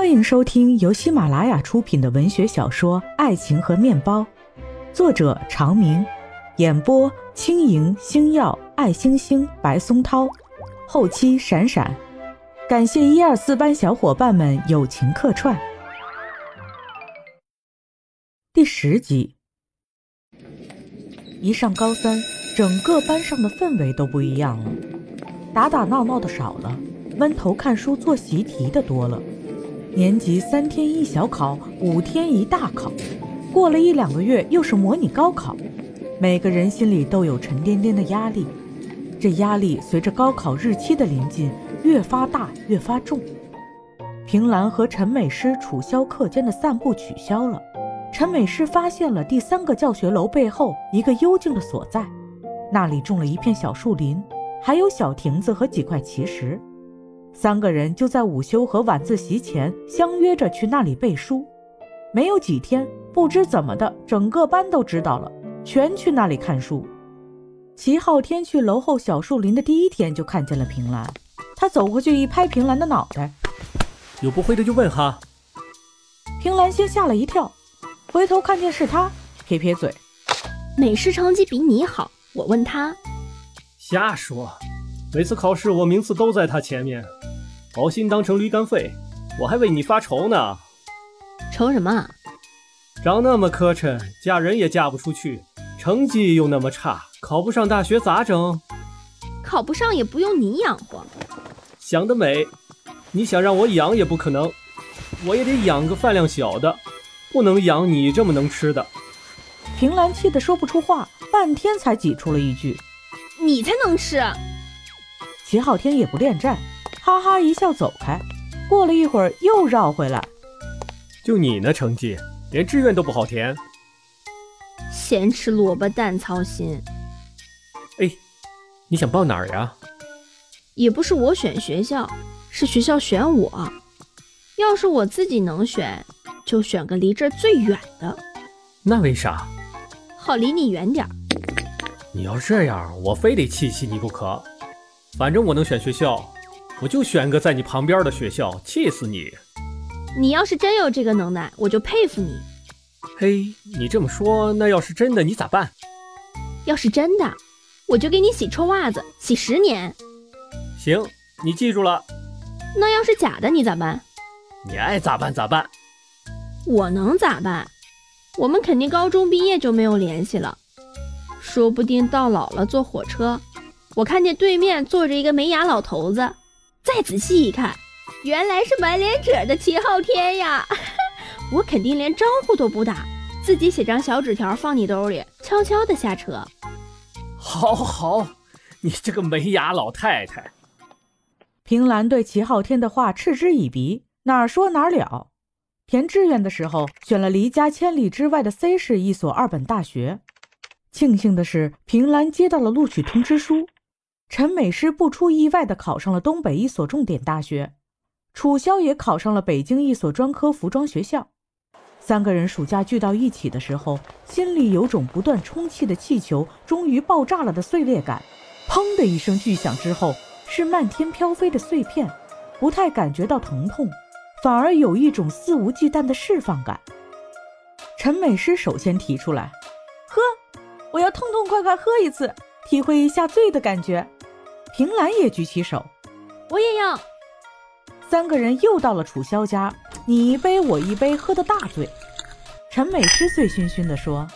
欢迎收听由喜马拉雅出品的文学小说《爱情和面包》，作者长明，演播轻盈、星耀、爱星星、白松涛，后期闪闪，感谢一二四班小伙伴们友情客串。第十集，一上高三，整个班上的氛围都不一样了，打打闹闹的少了，闷头看书做习题的多了。年级三天一小考，五天一大考，过了一两个月又是模拟高考，每个人心里都有沉甸甸的压力。这压力随着高考日期的临近，越发大，越发重。平兰和陈美诗楚萧课间的散步取消了。陈美诗发现了第三个教学楼背后一个幽静的所在，那里种了一片小树林，还有小亭子和几块奇石。三个人就在午休和晚自习前相约着去那里背书。没有几天，不知怎么的，整个班都知道了，全去那里看书。齐昊天去楼后小树林的第一天就看见了平兰，他走过去一拍平兰的脑袋：“有不会的就问哈。”平兰先吓了一跳，回头看见是他，撇撇嘴：“美式成绩比你好，我问他。”瞎说，每次考试我名次都在他前面。好心当成驴肝肺，我还为你发愁呢。愁什么？长那么磕碜，嫁人也嫁不出去，成绩又那么差，考不上大学咋整？考不上也不用你养活。想得美！你想让我养也不可能，我也得养个饭量小的，不能养你这么能吃的。平兰气得说不出话，半天才挤出了一句：“你才能吃。”齐昊天也不恋战。哈哈一笑，走开。过了一会儿，又绕回来。就你那成绩，连志愿都不好填。咸吃萝卜淡操心。哎，你想报哪儿呀？也不是我选学校，是学校选我。要是我自己能选，就选个离这儿最远的。那为啥？好离你远点儿。你要这样，我非得气气你不可。反正我能选学校。我就选个在你旁边的学校，气死你！你要是真有这个能耐，我就佩服你。嘿，你这么说，那要是真的，你咋办？要是真的，我就给你洗臭袜子，洗十年。行，你记住了。那要是假的，你咋办？你爱咋办咋办。我能咋办？我们肯定高中毕业就没有联系了，说不定到老了坐火车，我看见对面坐着一个没牙老头子。再仔细一看，原来是满脸褶的齐昊天呀！我肯定连招呼都不打，自己写张小纸条放你兜里，悄悄的下车。好好，你这个没牙老太太。平兰对齐昊天的话嗤之以鼻，哪儿说哪儿了。填志愿的时候，选了离家千里之外的 C 市一所二本大学。庆幸的是，平兰接到了录取通知书。陈美诗不出意外地考上了东北一所重点大学，楚萧也考上了北京一所专科服装学校。三个人暑假聚到一起的时候，心里有种不断充气的气球终于爆炸了的碎裂感。砰的一声巨响之后，是漫天飘飞的碎片，不太感觉到疼痛，反而有一种肆无忌惮的释放感。陈美诗首先提出来：“喝，我要痛痛快快喝一次，体会一下醉的感觉。”平兰也举起手，我也要。三个人又到了楚萧家，你一杯我一杯，喝得大醉。陈美诗醉醺醺地说：“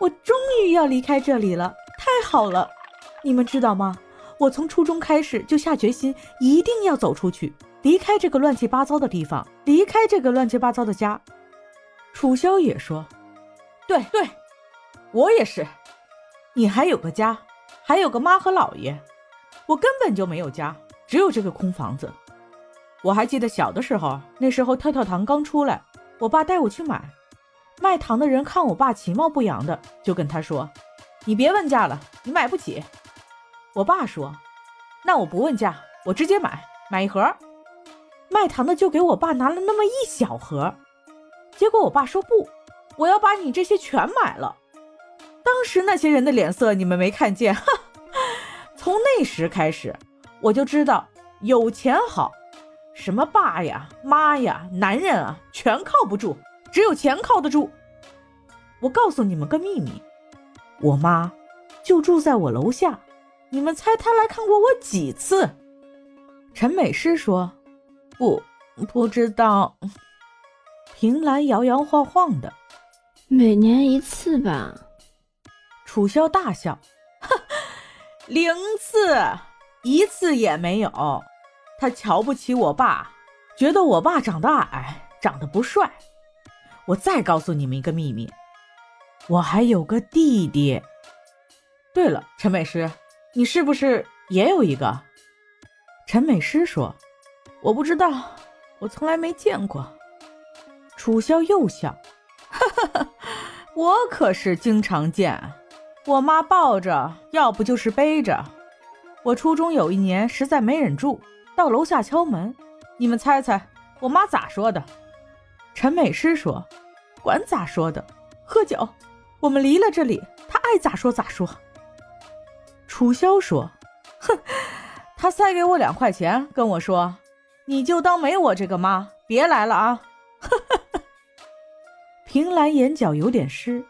我终于要离开这里了，太好了！你们知道吗？我从初中开始就下决心，一定要走出去，离开这个乱七八糟的地方，离开这个乱七八糟的家。”楚萧也说：“对对，我也是。你还有个家，还有个妈和姥爷。”我根本就没有家，只有这个空房子。我还记得小的时候，那时候跳跳糖刚出来，我爸带我去买。卖糖的人看我爸其貌不扬的，就跟他说：“你别问价了，你买不起。”我爸说：“那我不问价，我直接买，买一盒。”卖糖的就给我爸拿了那么一小盒，结果我爸说：“不，我要把你这些全买了。”当时那些人的脸色你们没看见，从那时开始，我就知道有钱好，什么爸呀、妈呀，男人啊，全靠不住，只有钱靠得住。我告诉你们个秘密，我妈就住在我楼下。你们猜她来看过我几次？陈美诗说：“不，不知道。”平兰摇摇晃晃的：“每年一次吧。”楚萧大笑：“哈，零次，一次也没有。他瞧不起我爸，觉得我爸长得矮，长得不帅。我再告诉你们一个秘密，我还有个弟弟。对了，陈美诗。”你是不是也有一个？陈美诗说：“我不知道，我从来没见过。”楚萧又笑：“哈哈哈，我可是经常见。我妈抱着，要不就是背着。我初中有一年实在没忍住，到楼下敲门。你们猜猜，我妈咋说的？”陈美诗说：“管咋说的，喝酒。我们离了这里，她爱咋说咋说。”楚萧说：“哼，他塞给我两块钱，跟我说：‘你就当没我这个妈，别来了啊！’” 平兰眼角有点湿，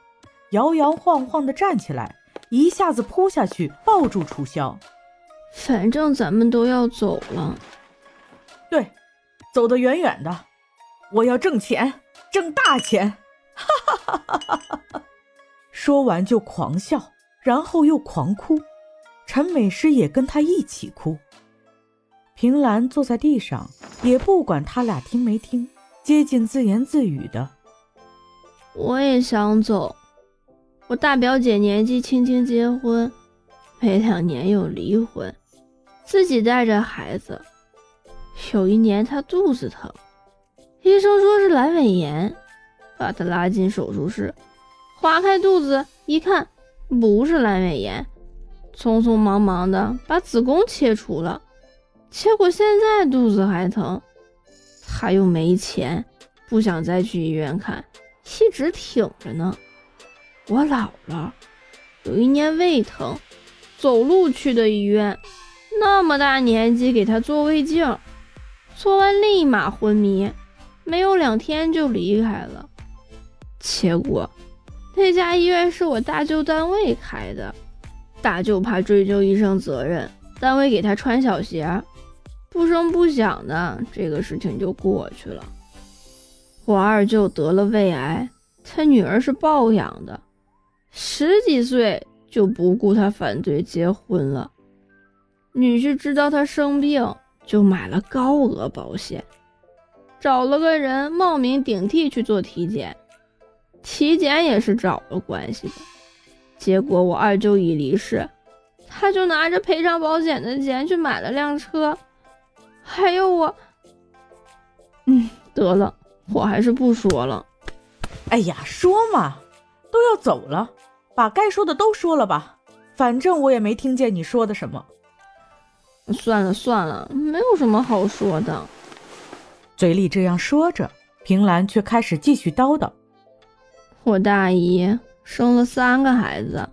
摇摇晃晃地站起来，一下子扑下去抱住楚萧。反正咱们都要走了，对，走得远远的。我要挣钱，挣大钱！哈哈哈哈哈哈！说完就狂笑，然后又狂哭。陈美诗也跟他一起哭。平兰坐在地上，也不管他俩听没听，接近自言自语的：“我也想走。我大表姐年纪轻轻结婚，没两年又离婚，自己带着孩子。有一年她肚子疼，医生说是阑尾炎，把她拉进手术室，划开肚子一看，不是阑尾炎。”匆匆忙忙的把子宫切除了，结果现在肚子还疼，她又没钱，不想再去医院看，一直挺着呢。我姥姥有一年胃疼，走路去的医院，那么大年纪给她做胃镜，做完立马昏迷，没有两天就离开了。结果那家医院是我大舅单位开的。大舅怕追究医生责任，单位给他穿小鞋，不声不响的，这个事情就过去了。我二舅得了胃癌，他女儿是抱养的，十几岁就不顾他反对结婚了。女婿知道他生病，就买了高额保险，找了个人冒名顶替去做体检，体检也是找了关系的。结果我二舅一离世，他就拿着赔偿保险的钱去买了辆车，还有我，嗯，得了，我还是不说了。哎呀，说嘛，都要走了，把该说的都说了吧，反正我也没听见你说的什么。算了算了，没有什么好说的。嘴里这样说着，平兰却开始继续叨叨：“我大姨。”生了三个孩子，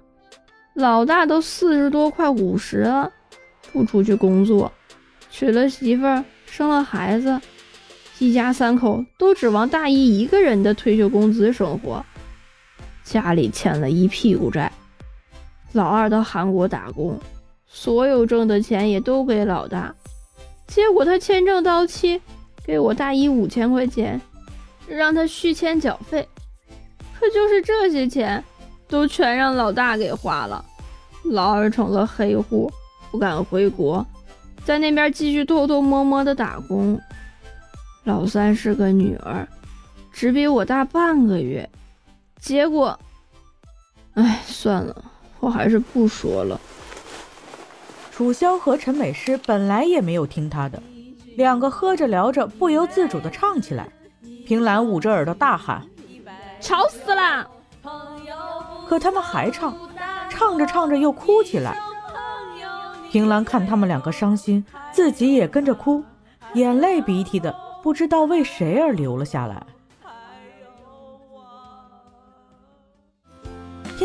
老大都四十多，快五十了，不出去工作，娶了媳妇儿，生了孩子，一家三口都指望大姨一个人的退休工资生活，家里欠了一屁股债。老二到韩国打工，所有挣的钱也都给老大，结果他签证到期，给我大姨五千块钱，让他续签缴费。可就是这些钱，都全让老大给花了，老二成了黑户，不敢回国，在那边继续偷偷摸摸的打工。老三是个女儿，只比我大半个月，结果，哎，算了，我还是不说了。楚萧和陈美诗本来也没有听他的，两个喝着聊着，不由自主的唱起来。平兰捂着耳朵大喊。吵死了！可他们还唱，唱着唱着又哭起来。平兰看他们两个伤心，自己也跟着哭，眼泪鼻涕的，不知道为谁而流了下来。